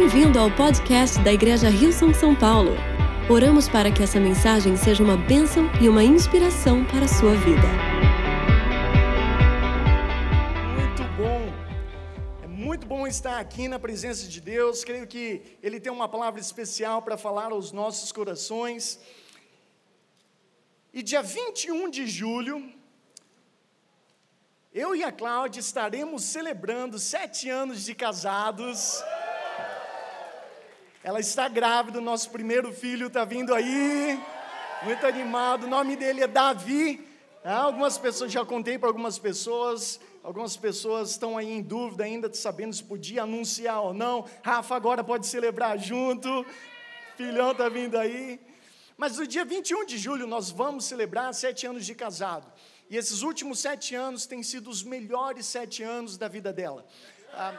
Bem-vindo ao podcast da Igreja Rio São São Paulo. Oramos para que essa mensagem seja uma bênção e uma inspiração para a sua vida. Muito bom. É muito bom estar aqui na presença de Deus. Creio que Ele tem uma palavra especial para falar aos nossos corações. E dia 21 de julho, eu e a Cláudia estaremos celebrando sete anos de casados. Ela está grávida, o nosso primeiro filho está vindo aí, muito animado. O nome dele é Davi. Ah, algumas pessoas, já contei para algumas pessoas, algumas pessoas estão aí em dúvida ainda, sabendo se podia anunciar ou não. Rafa agora pode celebrar junto, filhão está vindo aí. Mas no dia 21 de julho nós vamos celebrar sete anos de casado. E esses últimos sete anos têm sido os melhores sete anos da vida dela. Ah,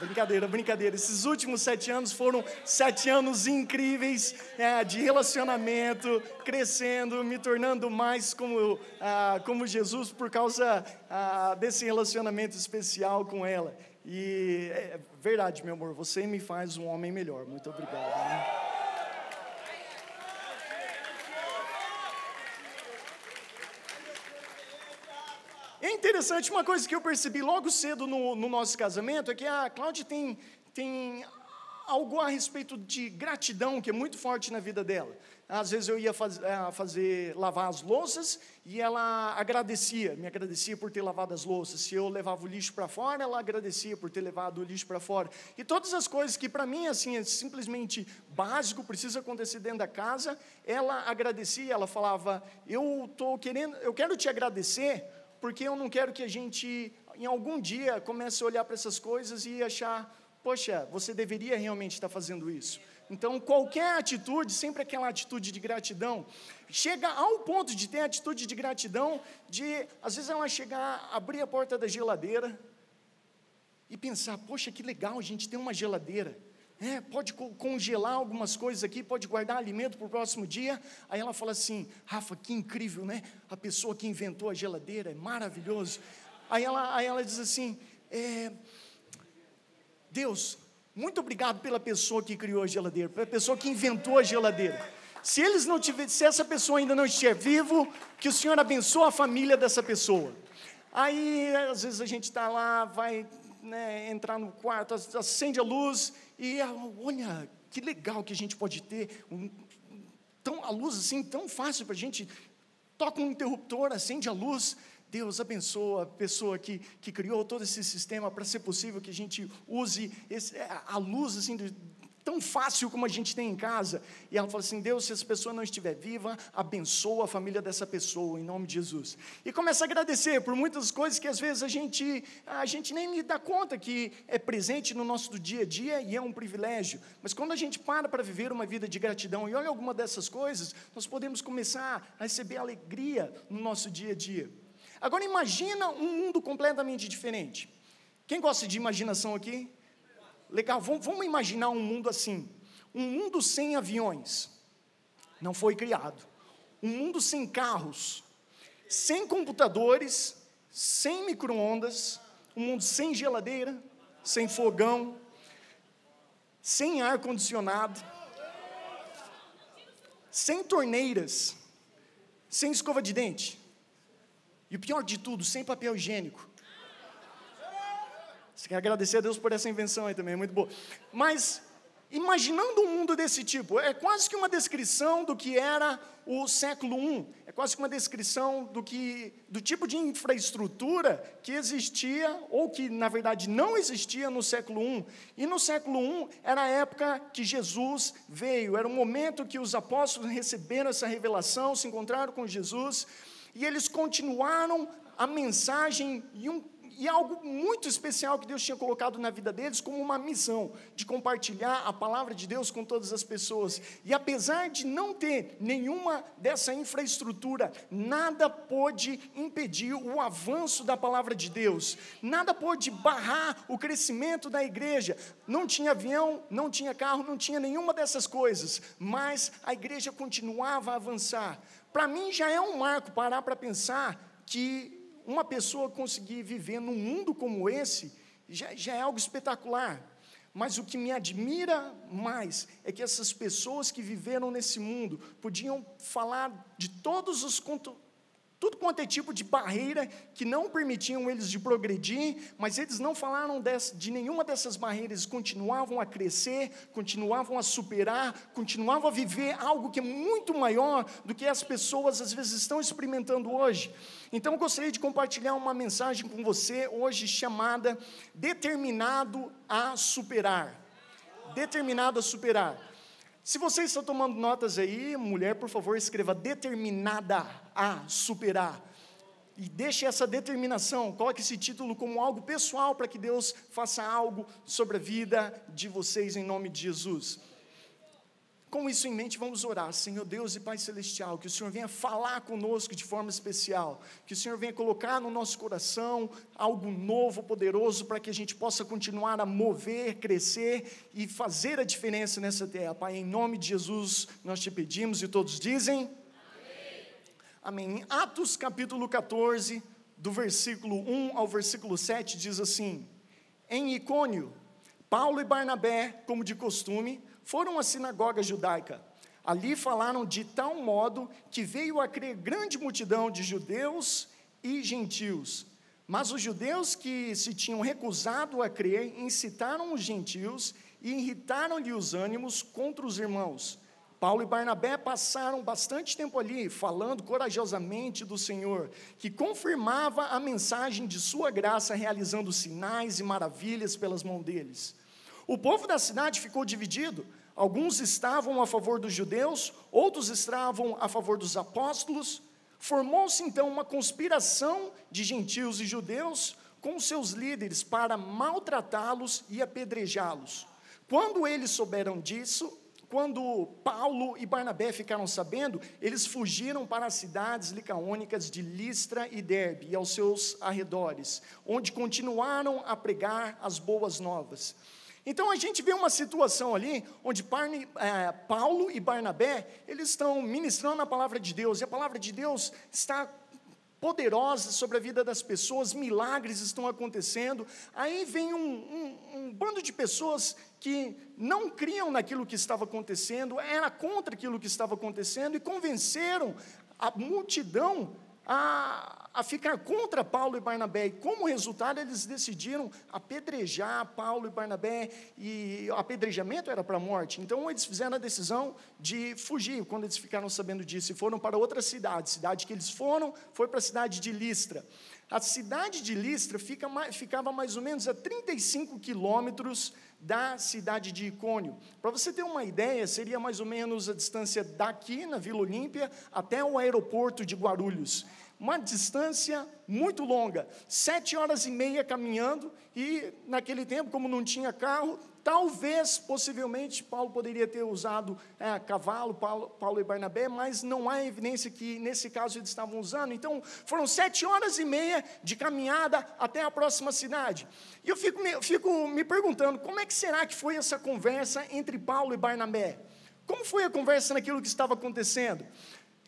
brincadeira, brincadeira. Esses últimos sete anos foram sete anos incríveis é, de relacionamento, crescendo, me tornando mais como, ah, como Jesus por causa ah, desse relacionamento especial com ela. E é verdade, meu amor, você me faz um homem melhor. Muito obrigado. Né? Interessante, uma coisa que eu percebi logo cedo no, no nosso casamento é que a Cláudia tem, tem algo a respeito de gratidão que é muito forte na vida dela. Às vezes eu ia faz, é, fazer lavar as louças e ela agradecia, me agradecia por ter lavado as louças. Se eu levava o lixo para fora, ela agradecia por ter levado o lixo para fora. E todas as coisas que para mim assim é simplesmente básico, precisa acontecer dentro da casa, ela agradecia, ela falava: "Eu tô querendo, eu quero te agradecer porque eu não quero que a gente, em algum dia, comece a olhar para essas coisas e achar, poxa, você deveria realmente estar fazendo isso. Então, qualquer atitude, sempre aquela atitude de gratidão, chega ao ponto de ter atitude de gratidão, de, às vezes, ela chegar, abrir a porta da geladeira e pensar: poxa, que legal, a gente tem uma geladeira. É, pode congelar algumas coisas aqui, pode guardar alimento para o próximo dia. Aí ela fala assim: Rafa, que incrível, né? A pessoa que inventou a geladeira, é maravilhoso. Aí ela, aí ela diz assim: é, Deus, muito obrigado pela pessoa que criou a geladeira, pela pessoa que inventou a geladeira. Se eles não tiver, se essa pessoa ainda não estiver vivo, que o Senhor abençoe a família dessa pessoa. Aí, às vezes a gente está lá, vai né, entrar no quarto, acende a luz e olha que legal que a gente pode ter um, tão, a luz assim tão fácil para a gente. Toca um interruptor, acende a luz. Deus abençoa a pessoa que, que criou todo esse sistema para ser possível que a gente use esse, a luz assim, tão fácil como a gente tem em casa. E ela fala assim: Deus, se essa pessoa não estiver viva, abençoa a família dessa pessoa, em nome de Jesus. E começa a agradecer por muitas coisas que às vezes a gente, a gente nem dá conta que é presente no nosso dia a dia e é um privilégio. Mas quando a gente para para viver uma vida de gratidão e olha alguma dessas coisas, nós podemos começar a receber alegria no nosso dia a dia. Agora imagina um mundo completamente diferente. Quem gosta de imaginação aqui? Legal, vamos, vamos imaginar um mundo assim: um mundo sem aviões, não foi criado. Um mundo sem carros, sem computadores, sem micro-ondas, um mundo sem geladeira, sem fogão, sem ar-condicionado, sem torneiras, sem escova de dente. E o pior de tudo, sem papel higiênico. Você quer agradecer a Deus por essa invenção aí também, é muito boa. Mas, imaginando um mundo desse tipo, é quase que uma descrição do que era o século I, é quase que uma descrição do, que, do tipo de infraestrutura que existia, ou que na verdade não existia no século I. E no século I era a época que Jesus veio, era o momento que os apóstolos receberam essa revelação, se encontraram com Jesus, e eles continuaram a mensagem e um e algo muito especial que Deus tinha colocado na vida deles como uma missão de compartilhar a palavra de Deus com todas as pessoas. E apesar de não ter nenhuma dessa infraestrutura, nada pôde impedir o avanço da palavra de Deus, nada pôde barrar o crescimento da igreja. Não tinha avião, não tinha carro, não tinha nenhuma dessas coisas, mas a igreja continuava a avançar. Para mim já é um marco parar para pensar que uma pessoa conseguir viver num mundo como esse já, já é algo espetacular. Mas o que me admira mais é que essas pessoas que viveram nesse mundo podiam falar de todos os tudo quanto é tipo de barreira que não permitiam eles de progredir, mas eles não falaram de nenhuma dessas barreiras, continuavam a crescer, continuavam a superar, continuavam a viver algo que é muito maior do que as pessoas às vezes estão experimentando hoje. Então eu gostaria de compartilhar uma mensagem com você hoje chamada Determinado a Superar. Determinado a Superar. Se você está tomando notas aí, mulher, por favor, escreva determinada a superar. E deixe essa determinação, coloque esse título como algo pessoal para que Deus faça algo sobre a vida de vocês em nome de Jesus. Com isso em mente, vamos orar. Senhor Deus e Pai Celestial, que o Senhor venha falar conosco de forma especial, que o Senhor venha colocar no nosso coração algo novo, poderoso, para que a gente possa continuar a mover, crescer e fazer a diferença nessa terra. Pai, em nome de Jesus, nós te pedimos e todos dizem. Amém. Amém. Em Atos capítulo 14, do versículo 1 ao versículo 7, diz assim: Em Icônio, Paulo e Barnabé, como de costume, foram à sinagoga judaica. Ali falaram de tal modo que veio a crer grande multidão de judeus e gentios. Mas os judeus que se tinham recusado a crer incitaram os gentios e irritaram-lhe os ânimos contra os irmãos. Paulo e Barnabé passaram bastante tempo ali, falando corajosamente do Senhor, que confirmava a mensagem de sua graça, realizando sinais e maravilhas pelas mãos deles. O povo da cidade ficou dividido. Alguns estavam a favor dos judeus, outros estavam a favor dos apóstolos. Formou-se então uma conspiração de gentios e judeus com seus líderes para maltratá-los e apedrejá-los. Quando eles souberam disso, quando Paulo e Barnabé ficaram sabendo, eles fugiram para as cidades licaônicas de Listra e Derbe e aos seus arredores, onde continuaram a pregar as boas novas. Então a gente vê uma situação ali onde é, Paulo e Barnabé eles estão ministrando a palavra de Deus e a palavra de Deus está poderosa sobre a vida das pessoas, milagres estão acontecendo. Aí vem um, um, um bando de pessoas que não criam naquilo que estava acontecendo, era contra aquilo que estava acontecendo e convenceram a multidão a, a ficar contra Paulo e Barnabé. E como resultado, eles decidiram apedrejar Paulo e Barnabé, e o apedrejamento era para a morte. Então, eles fizeram a decisão de fugir quando eles ficaram sabendo disso e foram para outra cidade. Cidade que eles foram foi para a cidade de Listra. A cidade de Listra fica, ficava mais ou menos a 35 quilômetros da cidade de Icônio. Para você ter uma ideia, seria mais ou menos a distância daqui, na Vila Olímpia, até o aeroporto de Guarulhos uma distância muito longa, sete horas e meia caminhando, e naquele tempo, como não tinha carro, talvez, possivelmente, Paulo poderia ter usado é, cavalo, Paulo, Paulo, e Barnabé, mas não há evidência que nesse caso eles estavam usando. Então, foram sete horas e meia de caminhada até a próxima cidade. E eu fico me, fico me perguntando, como é que será que foi essa conversa entre Paulo e Barnabé? Como foi a conversa naquilo que estava acontecendo?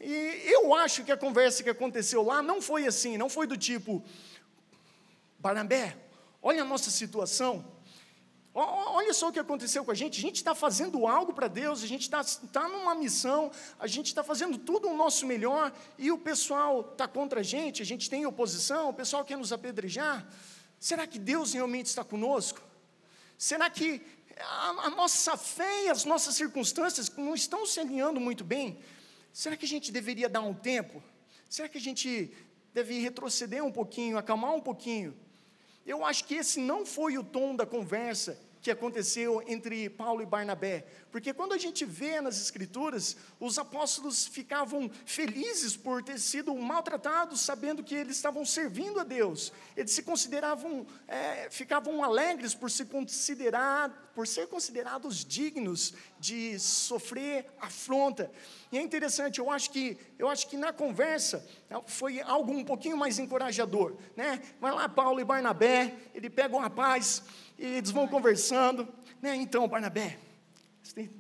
E eu acho que a conversa que aconteceu lá não foi assim, não foi do tipo, Barnabé, olha a nossa situação, olha só o que aconteceu com a gente, a gente está fazendo algo para Deus, a gente está tá numa missão, a gente está fazendo tudo o nosso melhor, e o pessoal está contra a gente, a gente tem oposição, o pessoal quer nos apedrejar, será que Deus realmente está conosco? Será que a, a nossa fé e as nossas circunstâncias não estão se alinhando muito bem? Será que a gente deveria dar um tempo? Será que a gente deve retroceder um pouquinho, acalmar um pouquinho? Eu acho que esse não foi o tom da conversa que aconteceu entre Paulo e Barnabé. Porque quando a gente vê nas Escrituras, os apóstolos ficavam felizes por ter sido maltratados, sabendo que eles estavam servindo a Deus. Eles se consideravam, é, ficavam alegres por se considerar, por ser considerados dignos de sofrer afronta. E é interessante, eu acho que, eu acho que na conversa foi algo um pouquinho mais encorajador, né? Vai lá Paulo e Barnabé, ele pega um rapaz e eles vão conversando, né? Então, Barnabé, tem,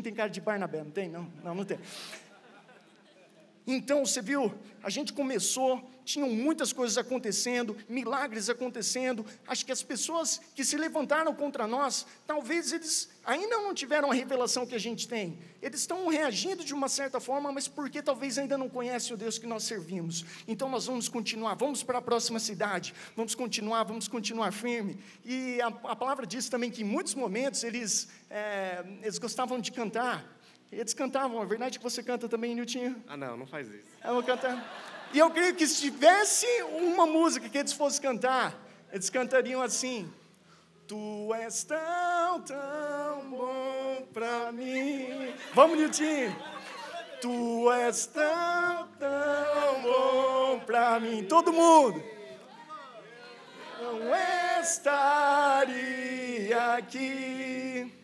tem cara de Barnabé, não tem? Não, não, não tem. Então, você viu, a gente começou, tinham muitas coisas acontecendo, milagres acontecendo. Acho que as pessoas que se levantaram contra nós, talvez eles ainda não tiveram a revelação que a gente tem. Eles estão reagindo de uma certa forma, mas porque talvez ainda não conhecem o Deus que nós servimos. Então, nós vamos continuar, vamos para a próxima cidade, vamos continuar, vamos continuar firme. E a, a palavra diz também que em muitos momentos eles, é, eles gostavam de cantar. Eles cantavam, é verdade que você canta também, Niltinho? Ah, não, não faz isso. Eu vou cantar. E eu creio que se tivesse uma música que eles fossem cantar, eles cantariam assim: Tu és tão, tão bom pra mim. Vamos, Niltinho. Tu és tão, tão bom pra mim. Todo mundo. Não estaria aqui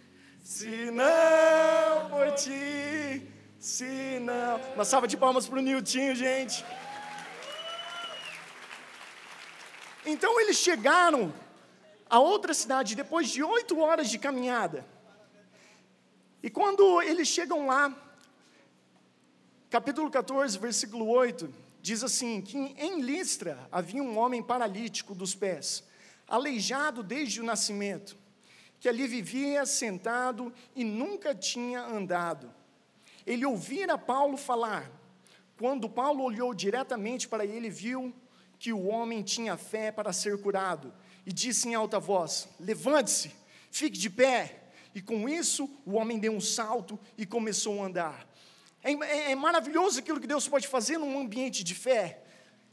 se não por ti, se não. Uma salva de palmas para o Niltinho, gente. Então eles chegaram a outra cidade depois de oito horas de caminhada. E quando eles chegam lá, capítulo 14, versículo 8, diz assim: que em Listra havia um homem paralítico dos pés, aleijado desde o nascimento que ali vivia sentado e nunca tinha andado. Ele ouvira Paulo falar. Quando Paulo olhou diretamente para ele, viu que o homem tinha fé para ser curado e disse em alta voz: Levante-se, fique de pé. E com isso, o homem deu um salto e começou a andar. É, é, é maravilhoso aquilo que Deus pode fazer num ambiente de fé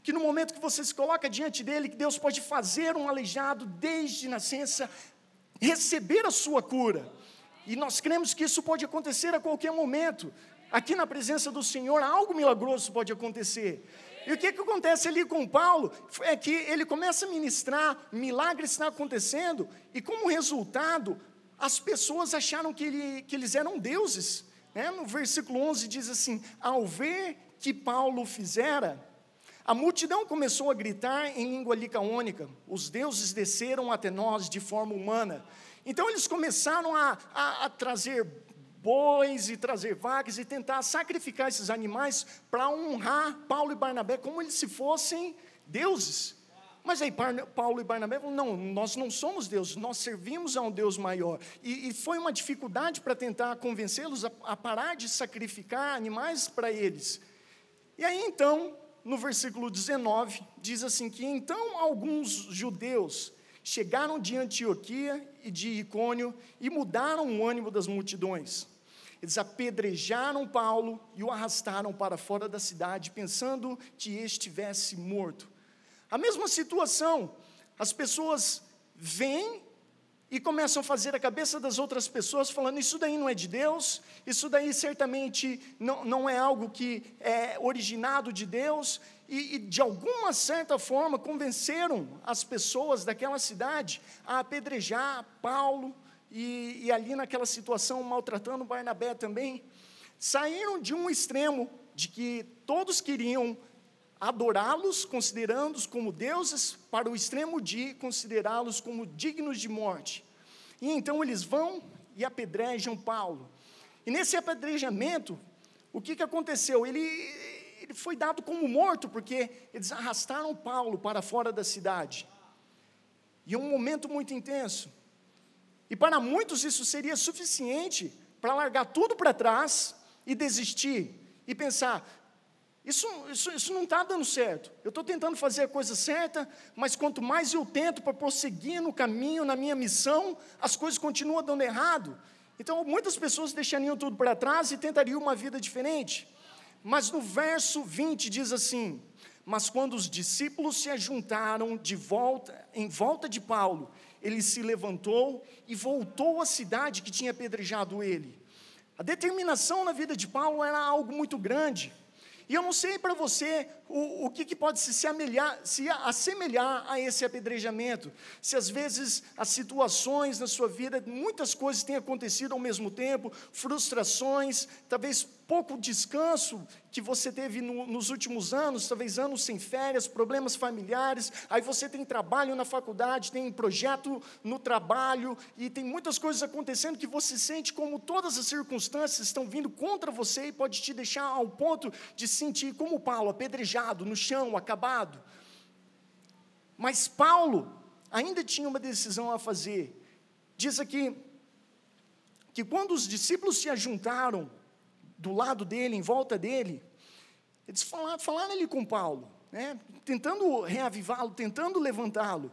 que no momento que você se coloca diante dele, que Deus pode fazer um aleijado desde nascença receber a sua cura. E nós cremos que isso pode acontecer a qualquer momento. Aqui na presença do Senhor, algo milagroso pode acontecer. E o que, que acontece ali com Paulo? É que ele começa a ministrar, milagres estão acontecendo, e como resultado, as pessoas acharam que, ele, que eles eram deuses. Né? No versículo 11 diz assim: Ao ver que Paulo fizera, a multidão começou a gritar em língua licaônica: os deuses desceram até nós de forma humana. Então eles começaram a, a, a trazer bois e trazer vacas e tentar sacrificar esses animais para honrar Paulo e Barnabé como eles se fossem deuses. Mas aí Paulo e Barnabé falaram, não, nós não somos deuses, nós servimos a um Deus maior. E, e foi uma dificuldade para tentar convencê-los a, a parar de sacrificar animais para eles. E aí então, no versículo 19, diz assim: que então alguns judeus chegaram de Antioquia e de Icônio e mudaram o ânimo das multidões. Eles apedrejaram Paulo e o arrastaram para fora da cidade, pensando que estivesse morto. A mesma situação, as pessoas vêm e começam a fazer a cabeça das outras pessoas, falando: Isso daí não é de Deus, isso daí certamente não, não é algo que é originado de Deus, e, e de alguma certa forma convenceram as pessoas daquela cidade a apedrejar Paulo, e, e ali naquela situação maltratando Barnabé também. Saíram de um extremo de que todos queriam adorá-los, considerando-os como deuses, para o extremo de considerá-los como dignos de morte. E então eles vão e apedrejam Paulo. E nesse apedrejamento, o que, que aconteceu? Ele, ele foi dado como morto, porque eles arrastaram Paulo para fora da cidade. E é um momento muito intenso. E para muitos isso seria suficiente para largar tudo para trás e desistir. E pensar, isso, isso, isso não está dando certo. Eu estou tentando fazer a coisa certa, mas quanto mais eu tento para prosseguir no caminho, na minha missão, as coisas continuam dando errado. Então, muitas pessoas deixariam tudo para trás e tentariam uma vida diferente. Mas no verso 20 diz assim: Mas quando os discípulos se ajuntaram de volta, em volta de Paulo, ele se levantou e voltou à cidade que tinha apedrejado ele. A determinação na vida de Paulo era algo muito grande. E eu não sei para você o, o que, que, pode se, amelhar, se assemelhar a esse apedrejamento. Se às vezes as situações na sua vida, muitas coisas têm acontecido ao mesmo tempo, frustrações, talvez pouco descanso que você teve no, nos últimos anos, talvez anos sem férias, problemas familiares, aí você tem trabalho na faculdade, tem projeto no trabalho, e tem muitas coisas acontecendo que você sente como todas as circunstâncias estão vindo contra você e pode te deixar ao ponto de sentir como Paulo, apedrejado, no chão, acabado. Mas Paulo ainda tinha uma decisão a fazer. Diz aqui que quando os discípulos se ajuntaram do lado dele, em volta dele, eles falaram, falaram ali com Paulo, né, tentando reavivá-lo, tentando levantá-lo.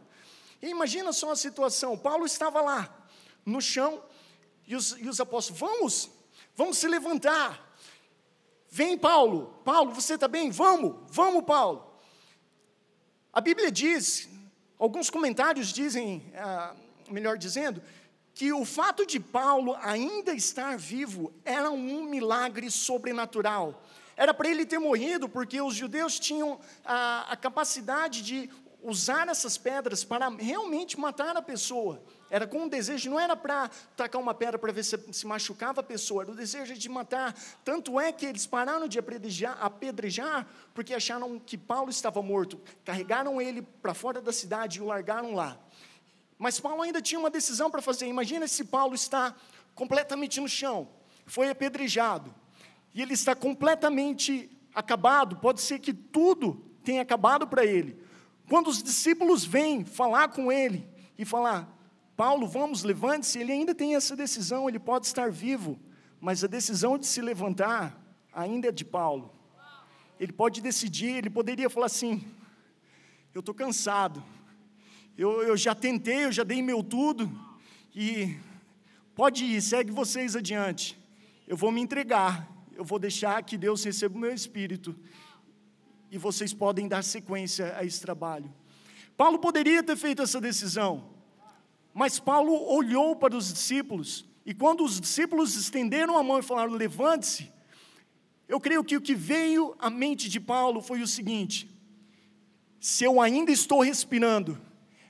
E imagina só a situação: Paulo estava lá, no chão, e os, e os apóstolos, vamos, vamos se levantar. Vem, Paulo, Paulo, você está bem? Vamos, vamos, Paulo. A Bíblia diz, alguns comentários dizem, ah, melhor dizendo, que o fato de Paulo ainda estar vivo era um milagre sobrenatural. Era para ele ter morrido, porque os judeus tinham a, a capacidade de usar essas pedras para realmente matar a pessoa. Era com um desejo, não era para tacar uma pedra para ver se, se machucava a pessoa, era o desejo de matar. Tanto é que eles pararam de apedrejar, apedrejar porque acharam que Paulo estava morto. Carregaram ele para fora da cidade e o largaram lá. Mas Paulo ainda tinha uma decisão para fazer. Imagina se Paulo está completamente no chão, foi apedrejado, e ele está completamente acabado. Pode ser que tudo tenha acabado para ele. Quando os discípulos vêm falar com ele e falar: Paulo, vamos, levante-se, ele ainda tem essa decisão, ele pode estar vivo, mas a decisão de se levantar ainda é de Paulo. Ele pode decidir, ele poderia falar assim: Eu estou cansado eu, eu já tentei, eu já dei meu tudo, e pode ir, segue vocês adiante. Eu vou me entregar, eu vou deixar que Deus receba o meu espírito, e vocês podem dar sequência a esse trabalho. Paulo poderia ter feito essa decisão, mas Paulo olhou para os discípulos, e quando os discípulos estenderam a mão e falaram: levante-se, eu creio que o que veio à mente de Paulo foi o seguinte: se eu ainda estou respirando,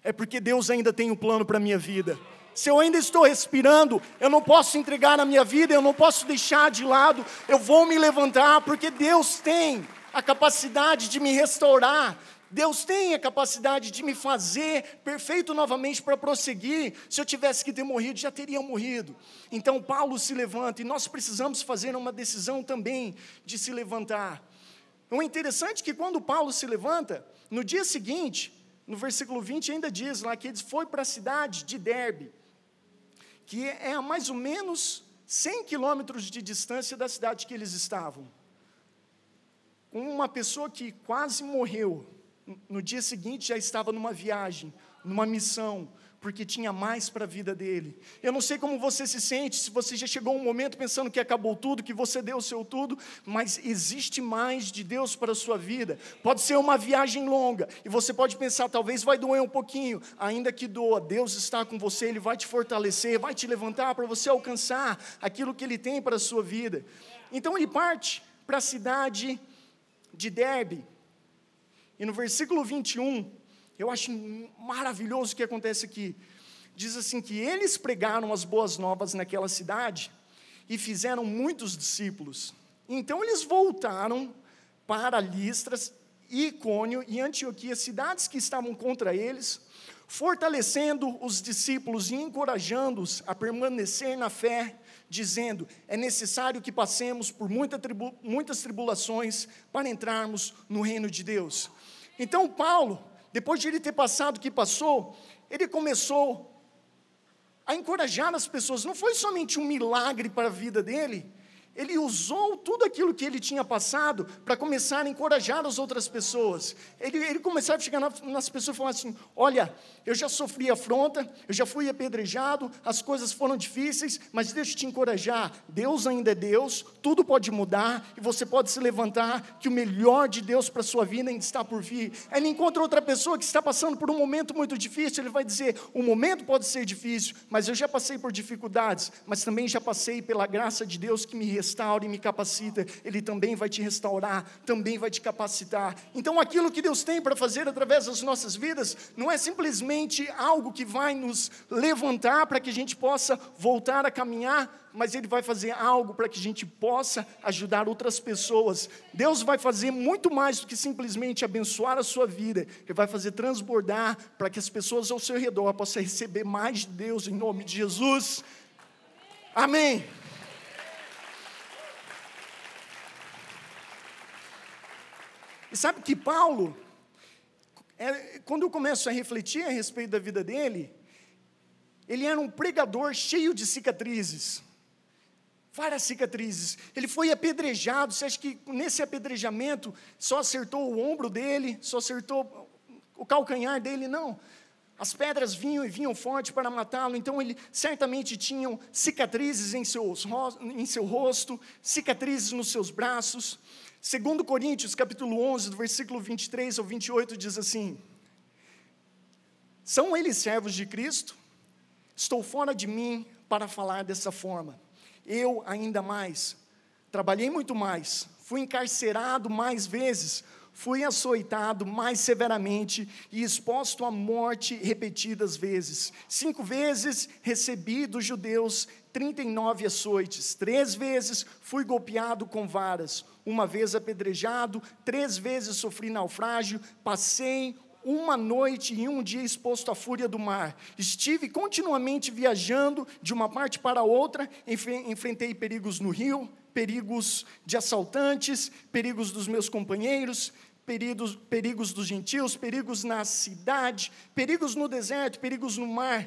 é porque Deus ainda tem um plano para a minha vida. Se eu ainda estou respirando, eu não posso entregar a minha vida, eu não posso deixar de lado, eu vou me levantar, porque Deus tem a capacidade de me restaurar, Deus tem a capacidade de me fazer perfeito novamente para prosseguir. Se eu tivesse que ter morrido, já teria morrido. Então Paulo se levanta e nós precisamos fazer uma decisão também de se levantar. O interessante é que quando Paulo se levanta, no dia seguinte, no versículo 20 ainda diz lá que ele foi para a cidade de Derbe, que é a mais ou menos 100 quilômetros de distância da cidade que eles estavam. Uma pessoa que quase morreu, no dia seguinte já estava numa viagem, numa missão, porque tinha mais para a vida dele. Eu não sei como você se sente, se você já chegou um momento pensando que acabou tudo, que você deu o seu tudo, mas existe mais de Deus para a sua vida. Pode ser uma viagem longa, e você pode pensar, talvez vai doer um pouquinho, ainda que doa, Deus está com você, Ele vai te fortalecer, vai te levantar para você alcançar aquilo que Ele tem para a sua vida. Então ele parte para a cidade de Derbe, e no versículo 21, eu acho maravilhoso o que acontece aqui. Diz assim que eles pregaram as boas novas naquela cidade e fizeram muitos discípulos. Então eles voltaram para Listras, Icônio e Antioquia, cidades que estavam contra eles, fortalecendo os discípulos e encorajando-os a permanecer na fé, dizendo: é necessário que passemos por muita tribu muitas tribulações para entrarmos no reino de Deus. Então, Paulo, depois de ele ter passado o que passou, ele começou a encorajar as pessoas. Não foi somente um milagre para a vida dele, ele usou tudo aquilo que ele tinha passado para começar a encorajar as outras pessoas. Ele, ele começava a chegar nas pessoas e falar assim: Olha, eu já sofri afronta, eu já fui apedrejado, as coisas foram difíceis, mas deixa eu te encorajar: Deus ainda é Deus, tudo pode mudar e você pode se levantar, que o melhor de Deus para a sua vida ainda está por vir. Ele encontra outra pessoa que está passando por um momento muito difícil, ele vai dizer: O momento pode ser difícil, mas eu já passei por dificuldades, mas também já passei pela graça de Deus que me restaura e me capacita, Ele também vai te restaurar, também vai te capacitar. Então, aquilo que Deus tem para fazer através das nossas vidas, não é simplesmente algo que vai nos levantar para que a gente possa voltar a caminhar, mas Ele vai fazer algo para que a gente possa ajudar outras pessoas. Deus vai fazer muito mais do que simplesmente abençoar a sua vida, Ele vai fazer transbordar para que as pessoas ao seu redor possam receber mais de Deus em nome de Jesus. Amém. E sabe que Paulo, é, quando eu começo a refletir a respeito da vida dele, ele era um pregador cheio de cicatrizes várias cicatrizes. Ele foi apedrejado. Você acha que nesse apedrejamento só acertou o ombro dele, só acertou o calcanhar dele? Não. As pedras vinham e vinham forte para matá-lo, então ele certamente tinha cicatrizes em, seus, em seu rosto, cicatrizes nos seus braços. Segundo Coríntios, capítulo 11, do versículo 23 ao 28, diz assim: São eles servos de Cristo? Estou fora de mim para falar dessa forma eu ainda mais. Trabalhei muito mais, fui encarcerado mais vezes, fui açoitado mais severamente e exposto à morte repetidas vezes. Cinco vezes recebi dos judeus 39 açoites, três vezes fui golpeado com varas, uma vez apedrejado, três vezes sofri naufrágio, passei uma noite e um dia exposto à fúria do mar. Estive continuamente viajando de uma parte para outra, enfrentei perigos no rio, perigos de assaltantes, perigos dos meus companheiros, perigos, perigos dos gentios, perigos na cidade, perigos no deserto, perigos no mar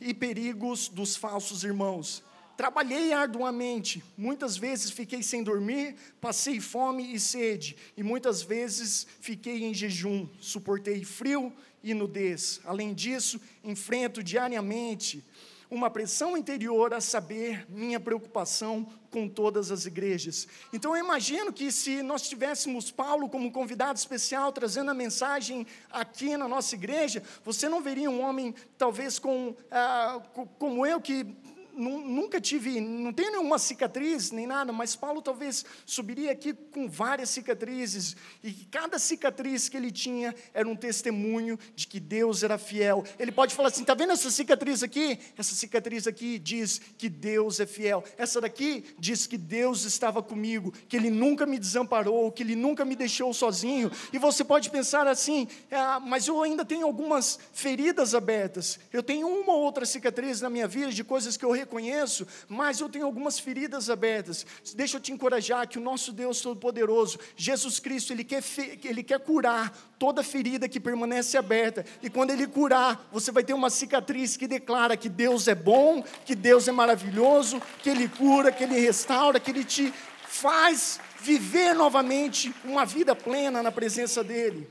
e perigos dos falsos irmãos. Trabalhei arduamente, muitas vezes fiquei sem dormir, passei fome e sede, e muitas vezes fiquei em jejum, suportei frio e nudez. Além disso, enfrento diariamente uma pressão interior a saber minha preocupação com todas as igrejas. Então eu imagino que se nós tivéssemos Paulo como convidado especial trazendo a mensagem aqui na nossa igreja, você não veria um homem talvez com ah, como eu que nunca tive, não tenho nenhuma cicatriz nem nada, mas Paulo talvez subiria aqui com várias cicatrizes, e cada cicatriz que ele tinha era um testemunho de que Deus era fiel. Ele pode falar assim: está vendo essa cicatriz aqui? Essa cicatriz aqui diz que Deus é fiel. Essa daqui diz que Deus estava comigo, que Ele nunca me desamparou, que Ele nunca me deixou sozinho. E você pode pensar assim: ah, mas eu ainda tenho algumas feridas abertas, eu tenho uma ou outra cicatriz na minha vida de coisas que eu reconheço, mas eu tenho algumas feridas abertas. Deixa eu te encorajar que o nosso Deus Todo-Poderoso, Jesus Cristo, Ele quer, Ele quer curar toda ferida que permanece aberta. E quando Ele curar, você vai ter uma cicatriz que declara que Deus é bom, que Deus é maravilhoso, que Ele cura, que Ele restaura, que Ele te faz viver novamente uma vida plena na presença dEle.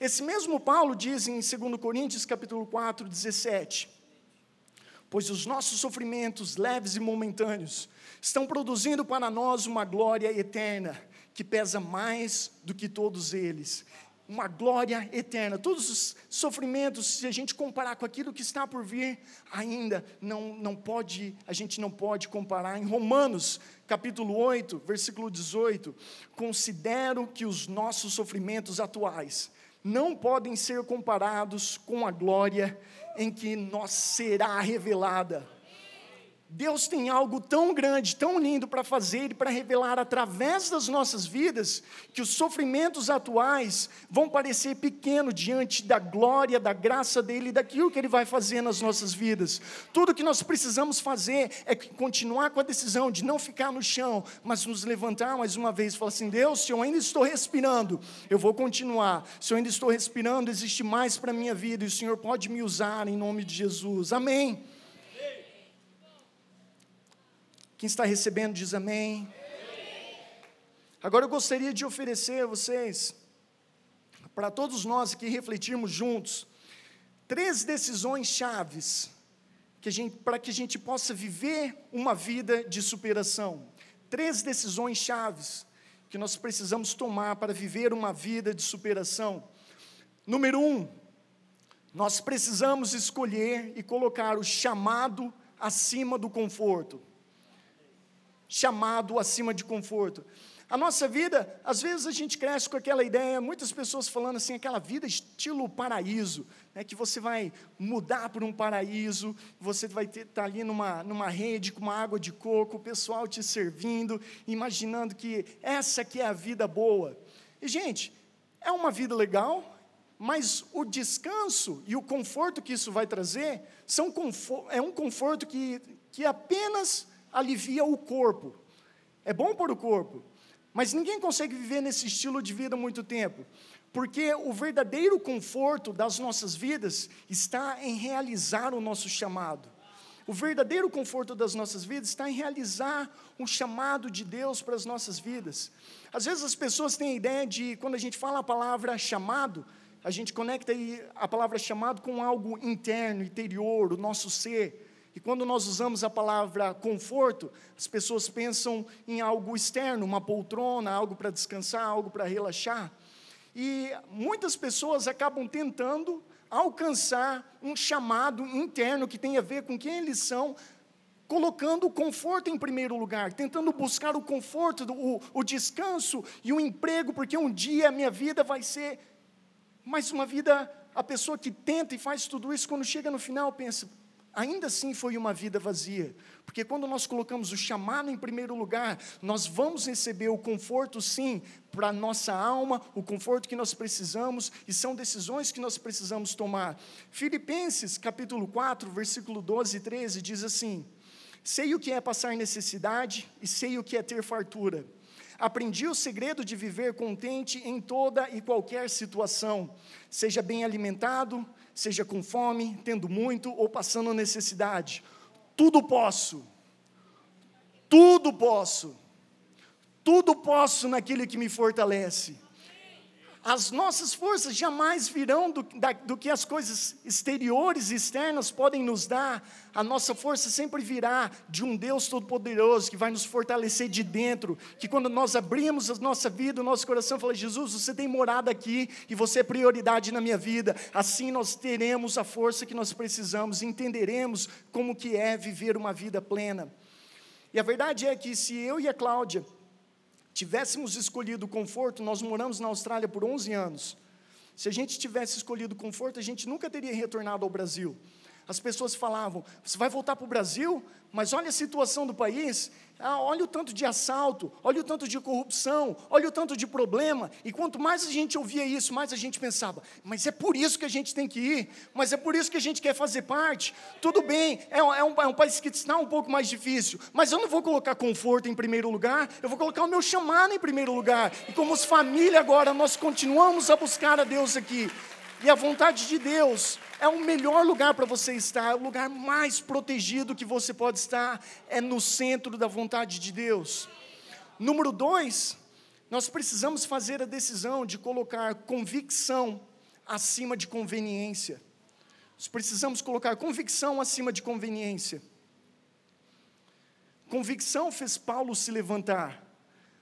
Esse mesmo Paulo diz em 2 Coríntios capítulo 4, 17 pois os nossos sofrimentos leves e momentâneos estão produzindo para nós uma glória eterna que pesa mais do que todos eles. Uma glória eterna. Todos os sofrimentos, se a gente comparar com aquilo que está por vir, ainda não, não pode, a gente não pode comparar. Em Romanos, capítulo 8, versículo 18, considero que os nossos sofrimentos atuais não podem ser comparados com a glória eterna em que nós será revelada. Deus tem algo tão grande, tão lindo para fazer e para revelar através das nossas vidas, que os sofrimentos atuais vão parecer pequenos diante da glória, da graça dele e daquilo que ele vai fazer nas nossas vidas. Tudo que nós precisamos fazer é continuar com a decisão de não ficar no chão, mas nos levantar mais uma vez e falar assim: Deus, se eu ainda estou respirando, eu vou continuar. Se eu ainda estou respirando, existe mais para a minha vida e o Senhor pode me usar em nome de Jesus. Amém. Quem está recebendo diz amém. Agora eu gostaria de oferecer a vocês, para todos nós aqui refletirmos juntos, três decisões chaves para que a gente possa viver uma vida de superação. Três decisões chaves que nós precisamos tomar para viver uma vida de superação. Número um, nós precisamos escolher e colocar o chamado acima do conforto chamado acima de conforto. A nossa vida, às vezes a gente cresce com aquela ideia, muitas pessoas falando assim, aquela vida estilo paraíso, né, que você vai mudar para um paraíso, você vai estar tá ali numa, numa rede com uma água de coco, o pessoal te servindo, imaginando que essa aqui é a vida boa. E, gente, é uma vida legal, mas o descanso e o conforto que isso vai trazer são é um conforto que, que apenas alivia o corpo. É bom para o corpo, mas ninguém consegue viver nesse estilo de vida muito tempo, porque o verdadeiro conforto das nossas vidas está em realizar o nosso chamado. O verdadeiro conforto das nossas vidas está em realizar um chamado de Deus para as nossas vidas. Às vezes as pessoas têm a ideia de, quando a gente fala a palavra chamado, a gente conecta a palavra chamado com algo interno, interior, o nosso ser. E quando nós usamos a palavra conforto, as pessoas pensam em algo externo, uma poltrona, algo para descansar, algo para relaxar. E muitas pessoas acabam tentando alcançar um chamado interno que tem a ver com quem eles são, colocando o conforto em primeiro lugar, tentando buscar o conforto, o, o descanso e o emprego, porque um dia a minha vida vai ser mais uma vida. A pessoa que tenta e faz tudo isso, quando chega no final, pensa: ainda assim foi uma vida vazia. Porque quando nós colocamos o chamado em primeiro lugar, nós vamos receber o conforto, sim, para a nossa alma, o conforto que nós precisamos, e são decisões que nós precisamos tomar. Filipenses, capítulo 4, versículo 12 e 13, diz assim: Sei o que é passar necessidade e sei o que é ter fartura. Aprendi o segredo de viver contente em toda e qualquer situação, seja bem alimentado, seja com fome, tendo muito ou passando necessidade. Tudo posso. Tudo posso. Tudo posso naquele que me fortalece. As nossas forças jamais virão do, da, do que as coisas exteriores e externas podem nos dar. A nossa força sempre virá de um Deus Todo-Poderoso que vai nos fortalecer de dentro. Que quando nós abrimos a nossa vida, o nosso coração, fala: Jesus, você tem morada aqui e você é prioridade na minha vida. Assim nós teremos a força que nós precisamos, entenderemos como que é viver uma vida plena. E a verdade é que se eu e a Cláudia tivéssemos escolhido conforto, nós moramos na Austrália por 11 anos. Se a gente tivesse escolhido conforto, a gente nunca teria retornado ao Brasil. As pessoas falavam: você vai voltar para o Brasil? Mas olha a situação do país, ah, olha o tanto de assalto, olha o tanto de corrupção, olha o tanto de problema. E quanto mais a gente ouvia isso, mais a gente pensava: mas é por isso que a gente tem que ir, mas é por isso que a gente quer fazer parte. Tudo bem, é é um, é um país que está um pouco mais difícil, mas eu não vou colocar conforto em primeiro lugar, eu vou colocar o meu chamado em primeiro lugar. E como família agora, nós continuamos a buscar a Deus aqui. E a vontade de Deus é o melhor lugar para você estar, é o lugar mais protegido que você pode estar, é no centro da vontade de Deus. Número dois, nós precisamos fazer a decisão de colocar convicção acima de conveniência. Nós precisamos colocar convicção acima de conveniência. Convicção fez Paulo se levantar,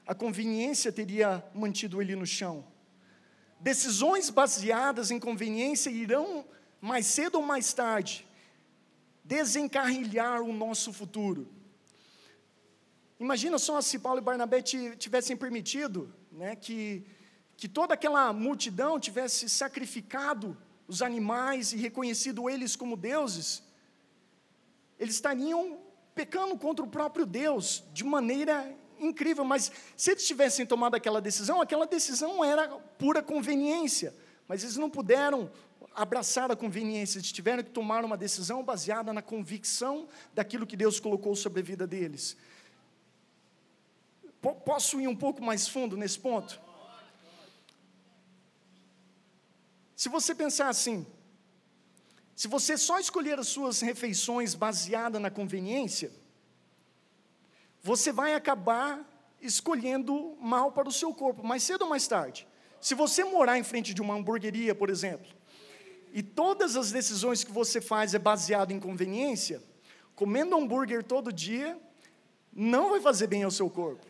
a conveniência teria mantido ele no chão. Decisões baseadas em conveniência irão mais cedo ou mais tarde, desencarrilhar o nosso futuro. Imagina só se Paulo e Barnabé tivessem permitido né, que, que toda aquela multidão tivesse sacrificado os animais e reconhecido eles como deuses, eles estariam pecando contra o próprio Deus de maneira incrível, mas se eles tivessem tomado aquela decisão, aquela decisão era pura conveniência, mas eles não puderam abraçar a conveniência, eles tiveram que tomar uma decisão baseada na convicção daquilo que Deus colocou sobre a vida deles. Posso ir um pouco mais fundo nesse ponto? Se você pensar assim, se você só escolher as suas refeições baseada na conveniência, você vai acabar escolhendo mal para o seu corpo, mais cedo ou mais tarde. Se você morar em frente de uma hamburgueria, por exemplo, e todas as decisões que você faz é baseado em conveniência, comendo hambúrguer todo dia não vai fazer bem ao seu corpo.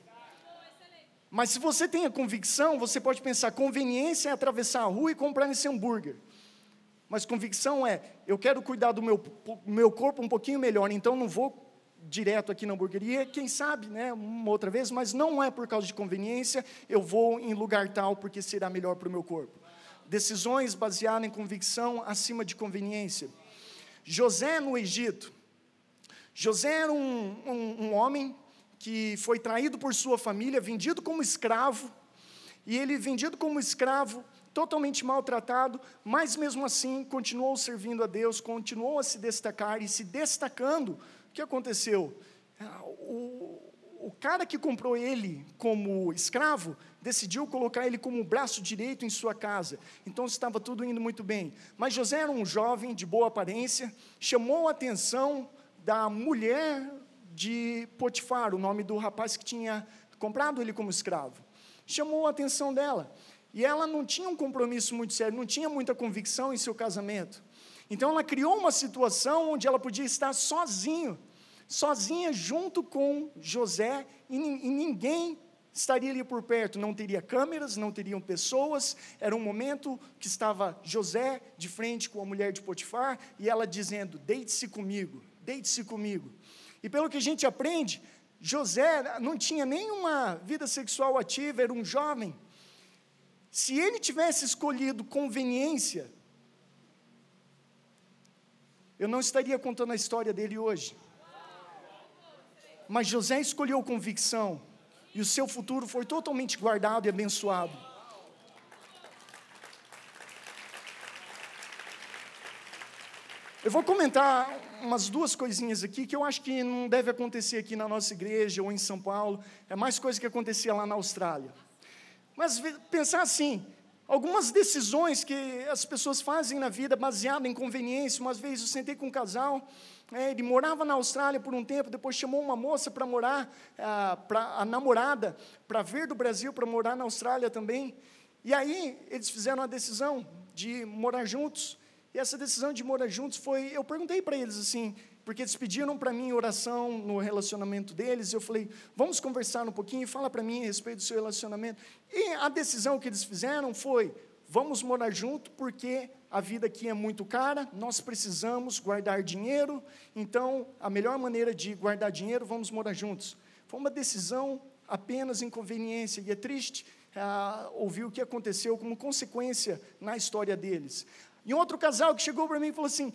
Mas se você tem a convicção, você pode pensar: conveniência é atravessar a rua e comprar esse hambúrguer. Mas convicção é: eu quero cuidar do meu, meu corpo um pouquinho melhor, então não vou direto aqui na hamburgueria, quem sabe, né, uma outra vez, mas não é por causa de conveniência, eu vou em lugar tal porque será melhor para o meu corpo. Decisões baseadas em convicção acima de conveniência. José no Egito. José era um, um, um homem que foi traído por sua família, vendido como escravo, e ele, vendido como escravo, totalmente maltratado, mas mesmo assim continuou servindo a Deus, continuou a se destacar e se destacando. O que aconteceu? Ah, o, o cara que comprou ele como escravo decidiu colocar ele como braço direito em sua casa. Então estava tudo indo muito bem. Mas José era um jovem de boa aparência, chamou a atenção da mulher de Potifar, o nome do rapaz que tinha comprado ele como escravo. Chamou a atenção dela. E ela não tinha um compromisso muito sério, não tinha muita convicção em seu casamento. Então ela criou uma situação onde ela podia estar sozinho, sozinha junto com José, e, e ninguém estaria ali por perto, não teria câmeras, não teriam pessoas. Era um momento que estava José de frente com a mulher de Potifar e ela dizendo: Deite-se comigo, deite-se comigo. E pelo que a gente aprende, José não tinha nenhuma vida sexual ativa, era um jovem. Se ele tivesse escolhido conveniência, eu não estaria contando a história dele hoje. Mas José escolheu convicção, e o seu futuro foi totalmente guardado e abençoado. Eu vou comentar umas duas coisinhas aqui que eu acho que não deve acontecer aqui na nossa igreja ou em São Paulo. É mais coisa que acontecia lá na Austrália. Mas pensar assim, algumas decisões que as pessoas fazem na vida baseada em conveniência. Uma vez eu sentei com um casal, é, ele morava na Austrália por um tempo, depois chamou uma moça para morar, a, pra, a namorada, para vir do Brasil para morar na Austrália também. E aí eles fizeram a decisão de morar juntos. E essa decisão de morar juntos foi, eu perguntei para eles assim, porque eles pediram para mim oração no relacionamento deles, eu falei, vamos conversar um pouquinho, fala para mim a respeito do seu relacionamento. E a decisão que eles fizeram foi, vamos morar junto, porque a vida aqui é muito cara, nós precisamos guardar dinheiro, então a melhor maneira de guardar dinheiro, vamos morar juntos. Foi uma decisão apenas inconveniência, e é triste ah, ouvir o que aconteceu como consequência na história deles. E outro casal que chegou para mim e falou assim: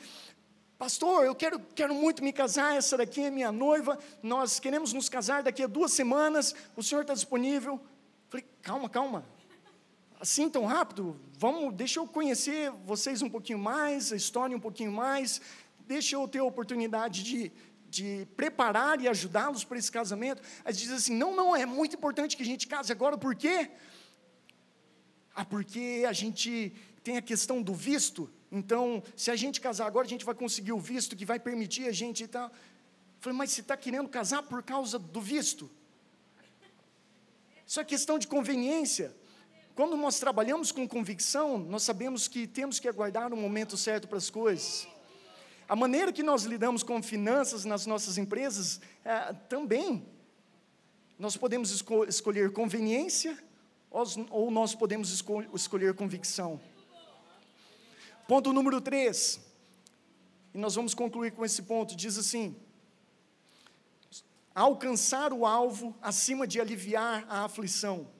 Pastor, eu quero, quero muito me casar, essa daqui é minha noiva, nós queremos nos casar daqui a duas semanas, o senhor está disponível? Falei, calma, calma. Assim tão rápido? Vamos, deixa eu conhecer vocês um pouquinho mais, a história um pouquinho mais, deixa eu ter a oportunidade de, de preparar e ajudá-los para esse casamento. Aí diz assim: não, não, é muito importante que a gente case agora, por quê? Ah, porque a gente tem a questão do visto, então, se a gente casar agora, a gente vai conseguir o visto que vai permitir a gente e tal. Falei, mas você está querendo casar por causa do visto? Isso é questão de conveniência. Quando nós trabalhamos com convicção, nós sabemos que temos que aguardar o momento certo para as coisas. A maneira que nós lidamos com finanças nas nossas empresas é, também. Nós podemos esco escolher conveniência ou, ou nós podemos esco escolher convicção. Ponto número 3. E nós vamos concluir com esse ponto. Diz assim: alcançar o alvo acima de aliviar a aflição.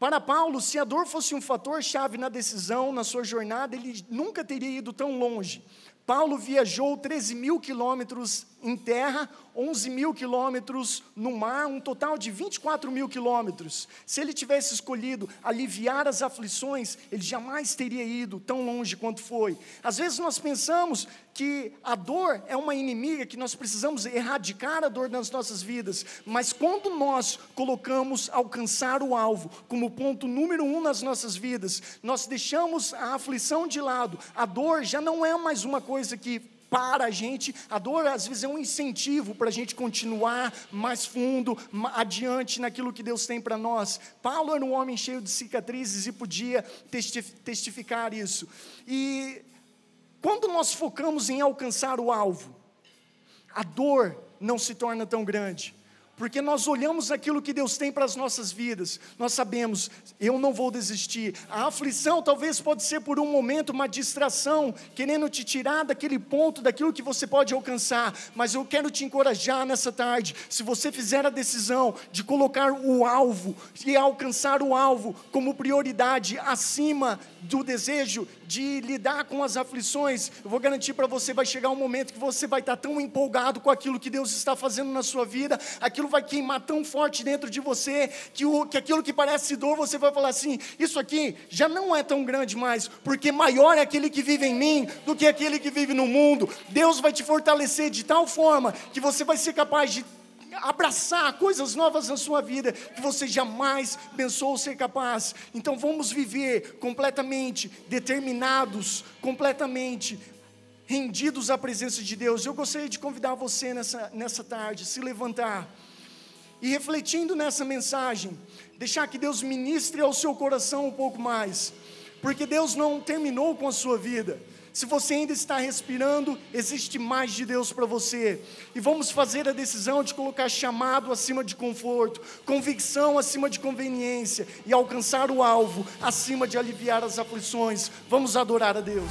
Para Paulo, se a dor fosse um fator chave na decisão, na sua jornada, ele nunca teria ido tão longe. Paulo viajou 13 mil quilômetros em terra, 11 mil quilômetros no mar, um total de 24 mil quilômetros. Se ele tivesse escolhido aliviar as aflições, ele jamais teria ido tão longe quanto foi. Às vezes nós pensamos que a dor é uma inimiga, que nós precisamos erradicar a dor nas nossas vidas, mas quando nós colocamos alcançar o alvo como ponto número um nas nossas vidas, nós deixamos a aflição de lado, a dor já não é mais uma coisa que para a gente, a dor às vezes é um incentivo para a gente continuar mais fundo, adiante naquilo que Deus tem para nós. Paulo era um homem cheio de cicatrizes e podia testificar isso. E quando nós focamos em alcançar o alvo, a dor não se torna tão grande. Porque nós olhamos aquilo que Deus tem para as nossas vidas, nós sabemos, eu não vou desistir. A aflição talvez pode ser por um momento uma distração, querendo te tirar daquele ponto, daquilo que você pode alcançar, mas eu quero te encorajar nessa tarde, se você fizer a decisão de colocar o alvo e alcançar o alvo como prioridade acima do desejo de lidar com as aflições, eu vou garantir para você, vai chegar um momento que você vai estar tão empolgado com aquilo que Deus está fazendo na sua vida, aquilo vai queimar tão forte dentro de você, que, o, que aquilo que parece dor, você vai falar assim: isso aqui já não é tão grande mais, porque maior é aquele que vive em mim do que aquele que vive no mundo. Deus vai te fortalecer de tal forma que você vai ser capaz de abraçar coisas novas na sua vida que você jamais pensou ser capaz. Então vamos viver completamente determinados, completamente rendidos à presença de Deus. Eu gostaria de convidar você nessa, nessa tarde, se levantar e refletindo nessa mensagem, deixar que Deus ministre ao seu coração um pouco mais, porque Deus não terminou com a sua vida. Se você ainda está respirando, existe mais de Deus para você. E vamos fazer a decisão de colocar chamado acima de conforto, convicção acima de conveniência e alcançar o alvo acima de aliviar as aflições. Vamos adorar a Deus.